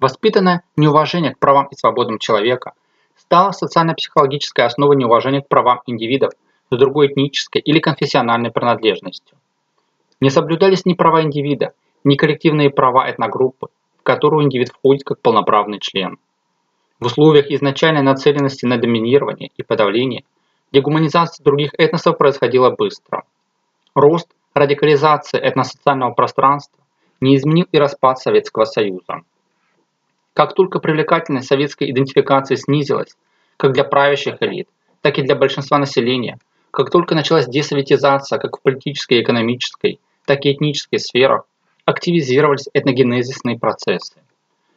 Воспитанное неуважение к правам и свободам человека стало социально-психологической основой неуважения к правам индивидов с другой этнической или конфессиональной принадлежностью. Не соблюдались ни права индивида, ни коллективные права этногруппы, в которую индивид входит как полноправный член. В условиях изначальной нацеленности на доминирование и подавление дегуманизация других этносов происходила быстро. Рост, радикализация этносоциального пространства не изменил и распад Советского Союза. Как только привлекательность советской идентификации снизилась, как для правящих элит, так и для большинства населения, как только началась десоветизация как в политической и экономической, так и этнической сферах, активизировались этногенезисные процессы.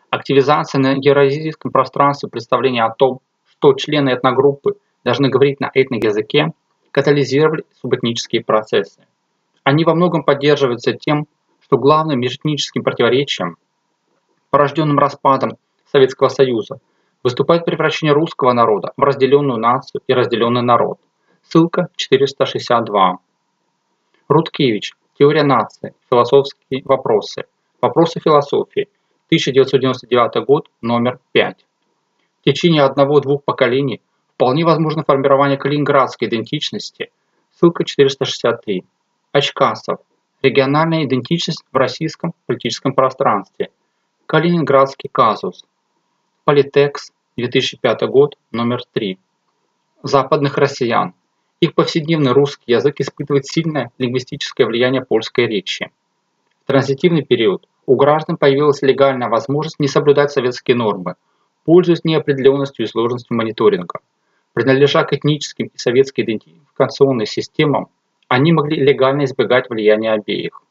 Активизация на евразийском пространстве представления о том, что члены этногруппы должны говорить на этноязыке, катализировали субэтнические процессы. Они во многом поддерживаются тем, что главным межэтническим противоречием, порожденным распадом Советского Союза, выступает превращение русского народа в разделенную нацию и разделенный народ. Ссылка 462. Руткевич. Теория нации. Философские вопросы. Вопросы философии. 1999 год, номер 5. В течение одного-двух поколений вполне возможно формирование калининградской идентичности. Ссылка 463. Очкасов. Региональная идентичность в российском политическом пространстве. Калининградский казус. Политекс, 2005 год, номер 3. Западных россиян. Их повседневный русский язык испытывает сильное лингвистическое влияние польской речи. В транзитивный период у граждан появилась легальная возможность не соблюдать советские нормы, пользуясь неопределенностью и сложностью мониторинга. Принадлежа к этническим и советским идентификационным системам, они могли легально избегать влияния обеих.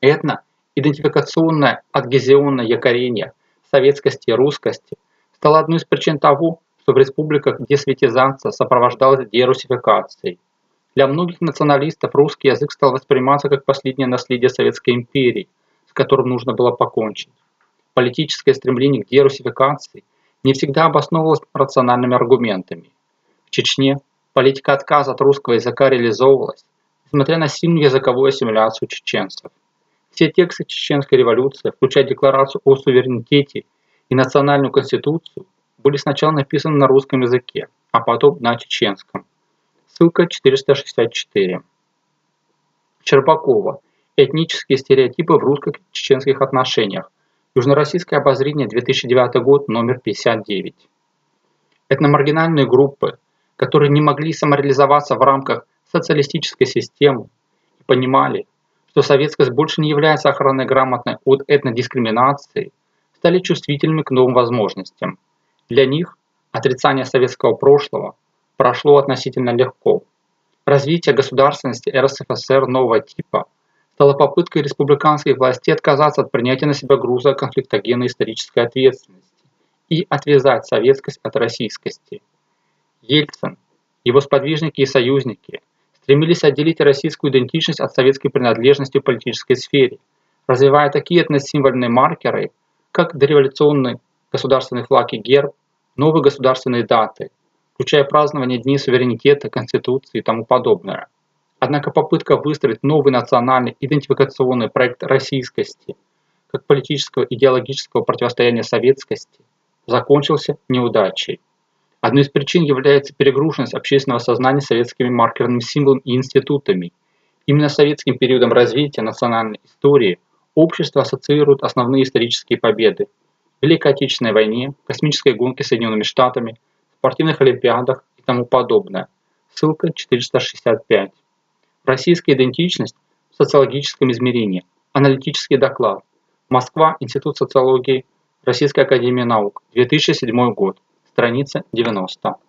Этно идентификационное адгезионное якорение советскости и русскости стало одной из причин того, что в республиках десветизация сопровождалась дерусификацией. Для многих националистов русский язык стал восприниматься как последнее наследие Советской империи – которым нужно было покончить. Политическое стремление к дерусификации не всегда обосновывалось рациональными аргументами. В Чечне политика отказа от русского языка реализовывалась, несмотря на сильную языковую ассимиляцию чеченцев. Все тексты чеченской революции, включая декларацию о суверенитете и национальную конституцию, были сначала написаны на русском языке, а потом на чеченском. Ссылка 464. Черпакова Этнические стереотипы в русско-чеченских отношениях. Южнороссийское обозрение, 2009 год, номер 59. Этномаргинальные группы, которые не могли самореализоваться в рамках социалистической системы понимали, что советскость больше не является охраной грамотной от этнодискриминации, стали чувствительными к новым возможностям. Для них отрицание советского прошлого прошло относительно легко. Развитие государственности РСФСР нового типа – стала попыткой республиканской власти отказаться от принятия на себя груза конфликтогенной исторической ответственности и отвязать советскость от российскости. Ельцин, его сподвижники и союзники стремились отделить российскую идентичность от советской принадлежности в политической сфере, развивая такие этносимвольные маркеры, как дореволюционный государственный флаг и герб, новые государственные даты, включая празднование Дней суверенитета, Конституции и тому подобное. Однако попытка выстроить новый национальный идентификационный проект российскости как политического идеологического противостояния советскости закончился неудачей. Одной из причин является перегруженность общественного сознания советскими маркерными символами и институтами. Именно советским периодом развития национальной истории общество ассоциирует основные исторические победы – Великой Отечественной войне, космической гонке Соединенными Штатами, спортивных олимпиадах и тому подобное. Ссылка 465. Российская идентичность в социологическом измерении. Аналитический доклад. Москва. Институт социологии. Российская академия наук. 2007 год. Страница 90.